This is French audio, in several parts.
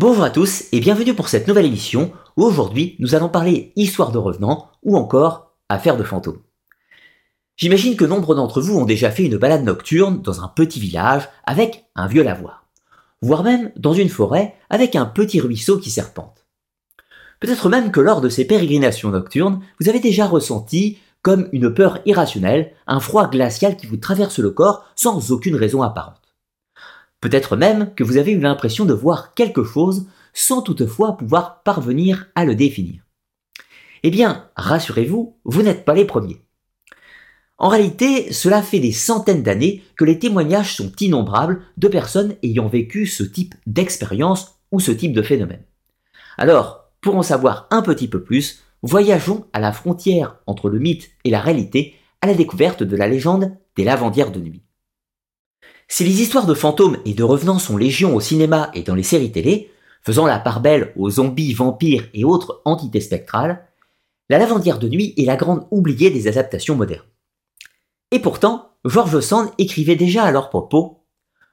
Bonjour à tous et bienvenue pour cette nouvelle émission où aujourd'hui nous allons parler histoire de revenants ou encore affaires de fantômes. J'imagine que nombre d'entre vous ont déjà fait une balade nocturne dans un petit village avec un vieux lavoir, voire même dans une forêt avec un petit ruisseau qui serpente. Peut-être même que lors de ces pérégrinations nocturnes, vous avez déjà ressenti comme une peur irrationnelle, un froid glacial qui vous traverse le corps sans aucune raison apparente. Peut-être même que vous avez eu l'impression de voir quelque chose sans toutefois pouvoir parvenir à le définir. Eh bien, rassurez-vous, vous, n'êtes pas les premiers. En réalité, cela fait des centaines d'années que les témoignages sont innombrables de personnes ayant vécu ce type d'expérience ou ce type de phénomène. Alors, pour en savoir un petit peu plus, voyageons à la frontière entre le mythe et la réalité à la découverte de la légende des lavandières de nuit. Si les histoires de fantômes et de revenants sont légion au cinéma et dans les séries télé, faisant la part belle aux zombies, vampires et autres entités spectrales, la lavandière de nuit est la grande oubliée des adaptations modernes. Et pourtant, George Sand écrivait déjà à leur propos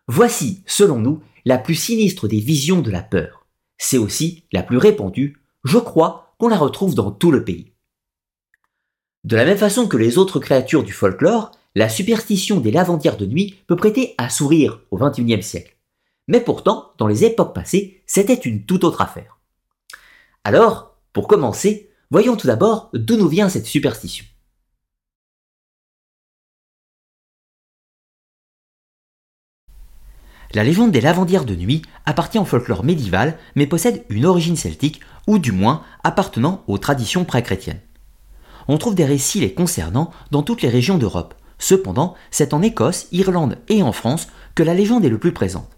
Voici, selon nous, la plus sinistre des visions de la peur. C'est aussi la plus répandue, je crois qu'on la retrouve dans tout le pays. De la même façon que les autres créatures du folklore, la superstition des lavandières de nuit peut prêter à sourire au XXIe siècle. Mais pourtant, dans les époques passées, c'était une toute autre affaire. Alors, pour commencer, voyons tout d'abord d'où nous vient cette superstition. La légende des lavandières de nuit appartient au folklore médiéval mais possède une origine celtique ou du moins appartenant aux traditions pré-chrétiennes. On trouve des récits les concernant dans toutes les régions d'Europe, Cependant, c'est en Écosse, Irlande et en France que la légende est le plus présente.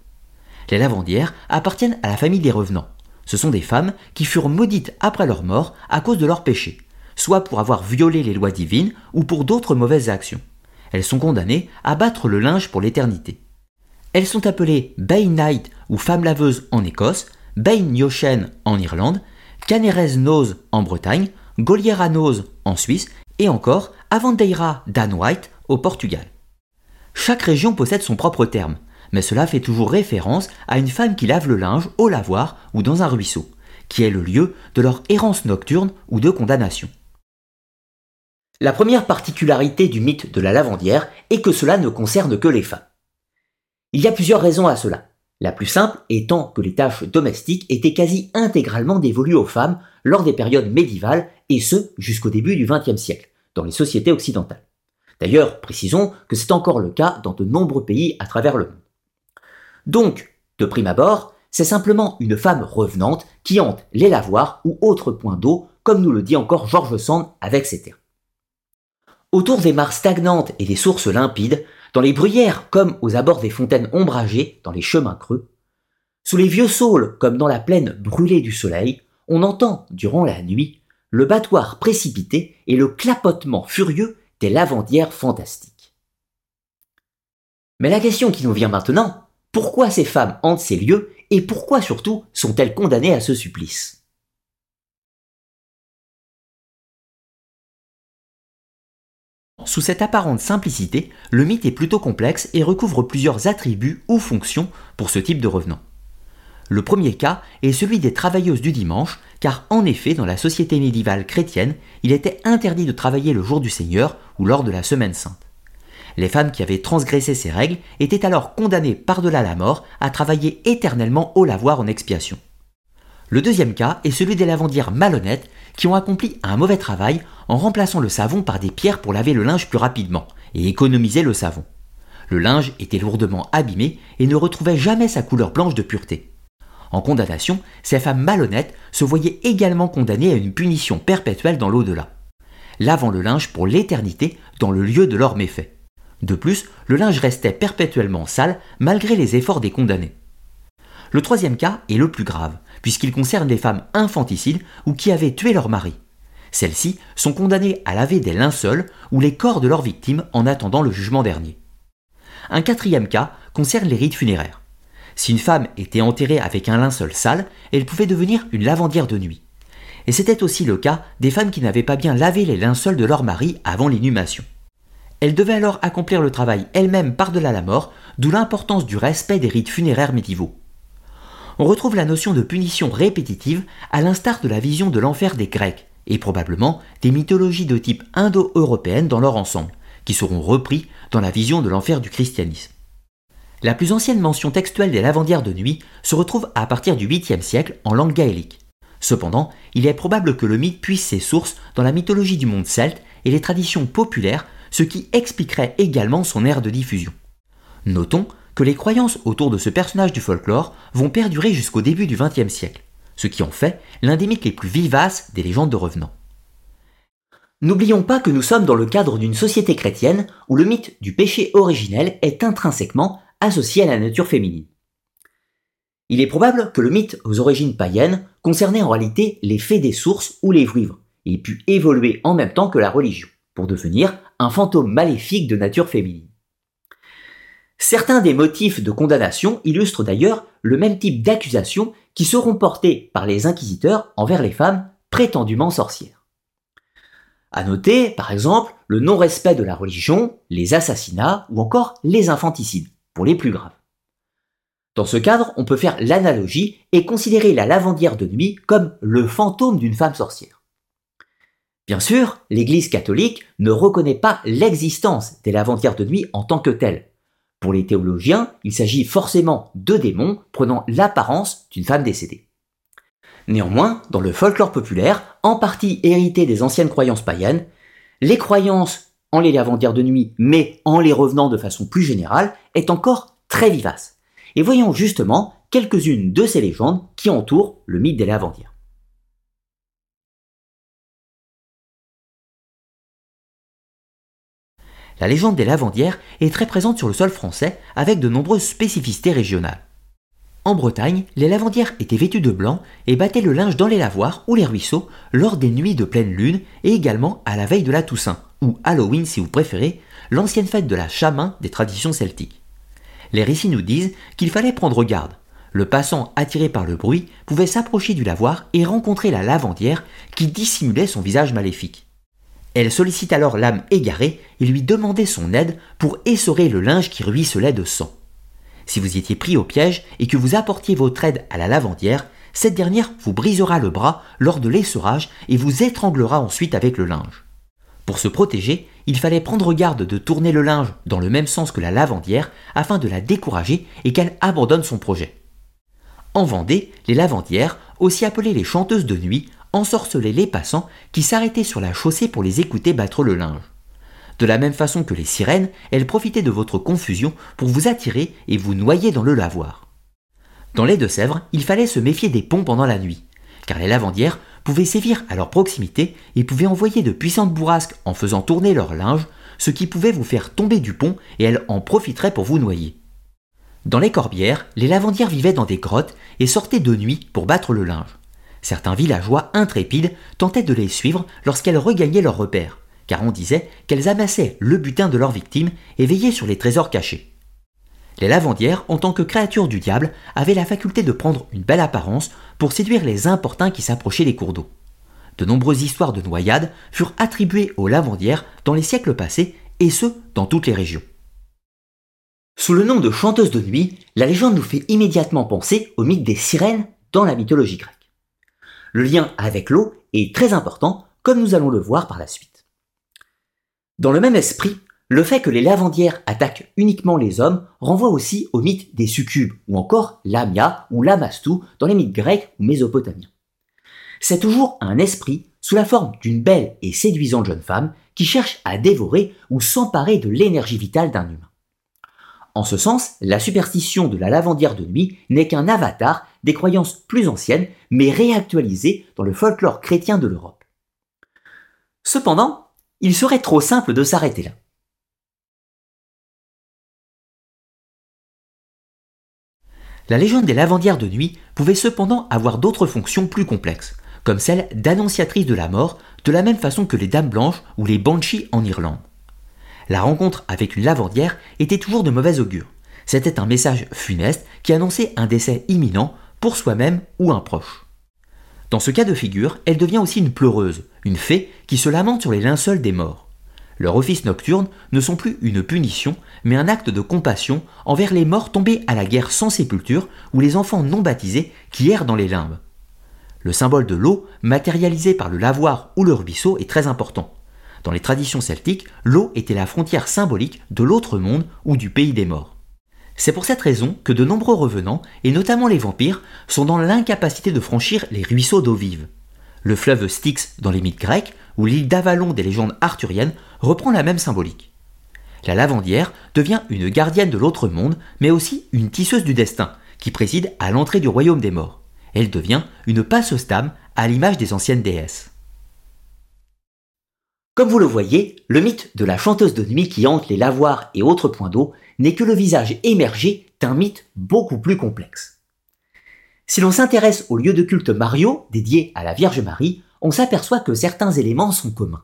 Les lavandières appartiennent à la famille des revenants. Ce sont des femmes qui furent maudites après leur mort à cause de leurs péchés, soit pour avoir violé les lois divines ou pour d'autres mauvaises actions. Elles sont condamnées à battre le linge pour l'éternité. Elles sont appelées Night ou femmes laveuses en Écosse, Bain Yoshen en Irlande, Canerez Nose en Bretagne, Goliera Nose en Suisse et encore Avandeira Dan White au Portugal. Chaque région possède son propre terme, mais cela fait toujours référence à une femme qui lave le linge au lavoir ou dans un ruisseau, qui est le lieu de leur errance nocturne ou de condamnation. La première particularité du mythe de la lavandière est que cela ne concerne que les femmes. Il y a plusieurs raisons à cela. La plus simple étant que les tâches domestiques étaient quasi intégralement dévolues aux femmes lors des périodes médiévales et ce jusqu'au début du XXe siècle, dans les sociétés occidentales. D'ailleurs, précisons que c'est encore le cas dans de nombreux pays à travers le monde. Donc, de prime abord, c'est simplement une femme revenante qui hante les lavoirs ou autres points d'eau, comme nous le dit encore Georges Sand avec ses termes. Autour des mares stagnantes et des sources limpides, dans les bruyères comme aux abords des fontaines ombragées, dans les chemins creux, sous les vieux saules comme dans la plaine brûlée du soleil, on entend, durant la nuit, le battoir précipité et le clapotement furieux des lavandières fantastiques. Mais la question qui nous vient maintenant, pourquoi ces femmes hantent ces lieux et pourquoi surtout sont-elles condamnées à ce supplice? Sous cette apparente simplicité, le mythe est plutôt complexe et recouvre plusieurs attributs ou fonctions pour ce type de revenant. Le premier cas est celui des travailleuses du dimanche, car en effet, dans la société médiévale chrétienne, il était interdit de travailler le jour du Seigneur ou lors de la semaine sainte. Les femmes qui avaient transgressé ces règles étaient alors condamnées par-delà la mort à travailler éternellement au lavoir en expiation. Le deuxième cas est celui des lavandières malhonnêtes qui ont accompli un mauvais travail en remplaçant le savon par des pierres pour laver le linge plus rapidement et économiser le savon. Le linge était lourdement abîmé et ne retrouvait jamais sa couleur blanche de pureté. En condamnation, ces femmes malhonnêtes se voyaient également condamnées à une punition perpétuelle dans l'au-delà, lavant le linge pour l'éternité dans le lieu de leurs méfaits. De plus, le linge restait perpétuellement sale malgré les efforts des condamnés. Le troisième cas est le plus grave, puisqu'il concerne les femmes infanticides ou qui avaient tué leur mari. Celles-ci sont condamnées à laver des linceuls ou les corps de leurs victimes en attendant le jugement dernier. Un quatrième cas concerne les rites funéraires. Si une femme était enterrée avec un linceul sale, elle pouvait devenir une lavandière de nuit. Et c'était aussi le cas des femmes qui n'avaient pas bien lavé les linceuls de leur mari avant l'inhumation. Elles devaient alors accomplir le travail elles-mêmes par-delà la mort, d'où l'importance du respect des rites funéraires médiévaux. on retrouve la notion de punition répétitive à l'instar de la vision de l'enfer des Grecs, et probablement des mythologies de type indo-européenne dans leur ensemble, qui seront repris dans la vision de l'enfer du christianisme. La plus ancienne mention textuelle des lavandières de nuit se retrouve à partir du 8e siècle en langue gaélique. Cependant, il est probable que le mythe puisse ses sources dans la mythologie du monde celte et les traditions populaires, ce qui expliquerait également son ère de diffusion. Notons que les croyances autour de ce personnage du folklore vont perdurer jusqu'au début du XXe siècle, ce qui en fait l'un des mythes les plus vivaces des légendes de revenants. N'oublions pas que nous sommes dans le cadre d'une société chrétienne où le mythe du péché originel est intrinsèquement associé à la nature féminine. Il est probable que le mythe aux origines païennes concernait en réalité les faits des sources ou les vivres, et pu évoluer en même temps que la religion, pour devenir un fantôme maléfique de nature féminine. Certains des motifs de condamnation illustrent d'ailleurs le même type d'accusations qui seront portées par les inquisiteurs envers les femmes prétendument sorcières. À noter, par exemple, le non-respect de la religion, les assassinats ou encore les infanticides, les plus graves. Dans ce cadre, on peut faire l'analogie et considérer la lavandière de nuit comme le fantôme d'une femme sorcière. Bien sûr, l'Église catholique ne reconnaît pas l'existence des lavandières de nuit en tant que telles, pour les théologiens, il s'agit forcément de démons prenant l'apparence d'une femme décédée. Néanmoins, dans le folklore populaire, en partie hérité des anciennes croyances païennes, les croyances en les lavandières de nuit, mais en les revenant de façon plus générale, est encore très vivace. Et voyons justement quelques-unes de ces légendes qui entourent le mythe des lavandières. la légende des lavandières est très présente sur le sol français avec de nombreuses spécificités régionales. En Bretagne, les lavandières étaient vêtues de blanc et battaient le linge dans les lavoirs ou les ruisseaux lors des nuits de pleine lune et également à la veille de la Toussaint, ou Halloween si vous préférez, l'ancienne fête de la chamin des traditions celtiques. Les récits nous disent qu'il fallait prendre garde. Le passant attiré par le bruit pouvait s'approcher du lavoir et rencontrer la lavandière qui dissimulait son visage maléfique. Elle sollicite alors l'âme égarée et lui demandait son aide pour essorer le linge qui ruisselait de sang. Si vous étiez pris au piège et que vous apportiez votre aide à la lavandière, cette dernière vous brisera le bras lors de l'essorage et vous étranglera ensuite avec le linge. Pour se protéger, il fallait prendre garde de tourner le linge dans le même sens que la lavandière afin de la décourager et qu'elle abandonne son projet. En Vendée, les lavandières, aussi appelées les chanteuses de nuit, ensorcelaient les passants qui s'arrêtaient sur la chaussée pour les écouter battre le linge. De la même façon que les sirènes, elles profitaient de votre confusion pour vous attirer et vous noyer dans le lavoir. Dans les Deux-Sèvres, il fallait se méfier des ponts pendant la nuit, car les lavandières pouvaient sévir à leur proximité et pouvaient envoyer de puissantes bourrasques en faisant tourner leur linge, ce qui pouvait vous faire tomber du pont et elles en profiteraient pour vous noyer. Dans les corbières, les lavandières vivaient dans des grottes et sortaient de nuit pour battre le linge. Certains villageois intrépides tentaient de les suivre lorsqu'elles regagnaient leur repère, car on disait qu'elles amassaient le butin de leurs victimes et veillaient sur les trésors cachés. Les lavandières, en tant que créatures du diable, avaient la faculté de prendre une belle apparence pour séduire les importuns qui s'approchaient des cours d'eau. De nombreuses histoires de noyades furent attribuées aux lavandières dans les siècles passés, et ce, dans toutes les régions. Sous le nom de chanteuse de nuit, la légende nous fait immédiatement penser au mythe des sirènes dans la mythologie grecque. Le lien avec l'eau est très important, comme nous allons le voir par la suite. Dans le même esprit, le fait que les lavandières attaquent uniquement les hommes renvoie aussi au mythe des succubes, ou encore Lamia ou Lamastou dans les mythes grecs ou mésopotamiens. C'est toujours un esprit sous la forme d'une belle et séduisante jeune femme qui cherche à dévorer ou s'emparer de l'énergie vitale d'un humain. En ce sens, la superstition de la lavandière de nuit n'est qu'un avatar des croyances plus anciennes, mais réactualisées dans le folklore chrétien de l'Europe. Cependant, il serait trop simple de s'arrêter là. La légende des lavandières de nuit pouvait cependant avoir d'autres fonctions plus complexes, comme celle d'annonciatrice de la mort, de la même façon que les dames blanches ou les banshees en Irlande la rencontre avec une lavandière était toujours de mauvais augure. C'était un message funeste qui annonçait un décès imminent pour soi-même ou un proche. Dans ce cas de figure, elle devient aussi une pleureuse, une fée qui se lamente sur les linceuls des morts. Leurs offices nocturnes ne sont plus une punition, mais un acte de compassion envers les morts tombés à la guerre sans sépulture ou les enfants non baptisés qui errent dans les limbes. Le symbole de l'eau, matérialisé par le lavoir ou le ruisseau, est très important. Dans les traditions celtiques, l'eau était la frontière symbolique de l'autre monde ou du pays des morts. C'est pour cette raison que de nombreux revenants, et notamment les vampires, sont dans l'incapacité de franchir les ruisseaux d'eau vive. Le fleuve Styx dans les mythes grecs, ou l'île d'Avalon des légendes arthuriennes, reprend la même symbolique. La lavandière devient une gardienne de l'autre monde, mais aussi une tisseuse du destin, qui préside à l'entrée du royaume des morts. Elle devient une passeuse d'âme à l'image des anciennes déesses. Comme vous le voyez, le mythe de la chanteuse de nuit qui hante les lavoirs et autres points d'eau n'est que le visage émergé d'un mythe beaucoup plus complexe. Si l'on s'intéresse au lieu de culte Mario, dédié à la Vierge Marie, on s'aperçoit que certains éléments sont communs.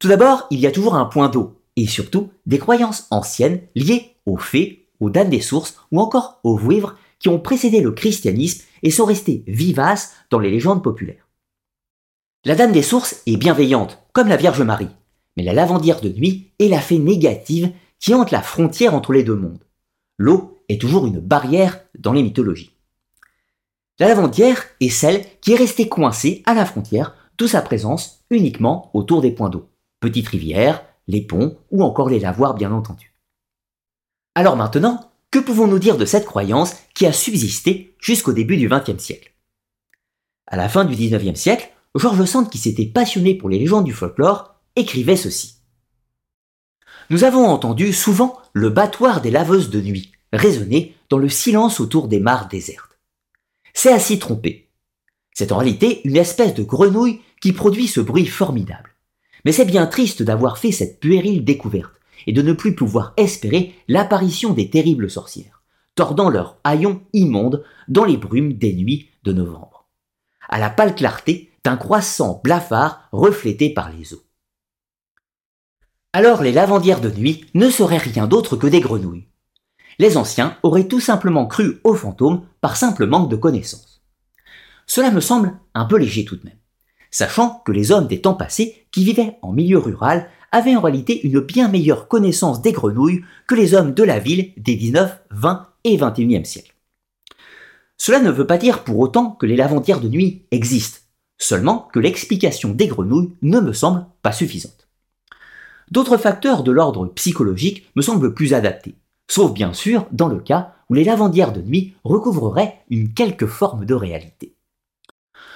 Tout d'abord, il y a toujours un point d'eau, et surtout des croyances anciennes liées aux fées, aux dames des sources ou encore aux vouivres qui ont précédé le christianisme et sont restées vivaces dans les légendes populaires. La Dame des Sources est bienveillante, comme la Vierge Marie, mais la lavandière de nuit est la fée négative qui hante la frontière entre les deux mondes. L'eau est toujours une barrière dans les mythologies. La lavandière est celle qui est restée coincée à la frontière, d'où sa présence uniquement autour des points d'eau, petites rivières, les ponts ou encore les lavoirs bien entendu. Alors maintenant, que pouvons-nous dire de cette croyance qui a subsisté jusqu'au début du XXe siècle? À la fin du XIXe siècle, George Sand, qui s'était passionné pour les légendes du folklore, écrivait ceci. Nous avons entendu souvent le battoir des laveuses de nuit résonner dans le silence autour des mares désertes. C'est à s'y tromper. C'est en réalité une espèce de grenouille qui produit ce bruit formidable. Mais c'est bien triste d'avoir fait cette puérile découverte et de ne plus pouvoir espérer l'apparition des terribles sorcières, tordant leurs haillons immondes dans les brumes des nuits de novembre. À la pâle clarté d'un croissant blafard reflété par les eaux. Alors les lavandières de nuit ne seraient rien d'autre que des grenouilles. Les anciens auraient tout simplement cru aux fantômes par simple manque de connaissances. Cela me semble un peu léger tout de même, sachant que les hommes des temps passés qui vivaient en milieu rural avaient en réalité une bien meilleure connaissance des grenouilles que les hommes de la ville des 19, 20 et 21e siècles. Cela ne veut pas dire pour autant que les lavandières de nuit existent, Seulement que l'explication des grenouilles ne me semble pas suffisante. D'autres facteurs de l'ordre psychologique me semblent plus adaptés, sauf bien sûr dans le cas où les lavandières de nuit recouvreraient une quelque forme de réalité.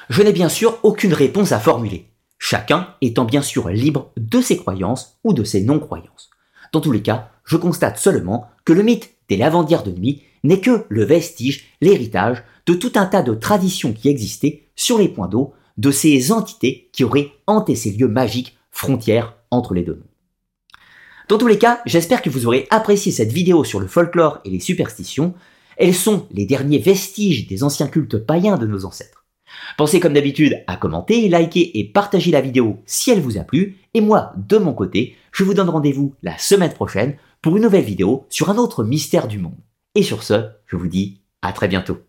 Je n'ai bien sûr aucune réponse à formuler, chacun étant bien sûr libre de ses croyances ou de ses non-croyances. Dans tous les cas, je constate seulement que le mythe des lavandières de nuit n'est que le vestige, l'héritage de tout un tas de traditions qui existaient sur les points d'eau de ces entités qui auraient hanté ces lieux magiques, frontières entre les deux mondes. Dans tous les cas, j'espère que vous aurez apprécié cette vidéo sur le folklore et les superstitions. Elles sont les derniers vestiges des anciens cultes païens de nos ancêtres. Pensez comme d'habitude à commenter, liker et partager la vidéo si elle vous a plu. Et moi, de mon côté, je vous donne rendez-vous la semaine prochaine pour une nouvelle vidéo sur un autre mystère du monde. Et sur ce, je vous dis à très bientôt.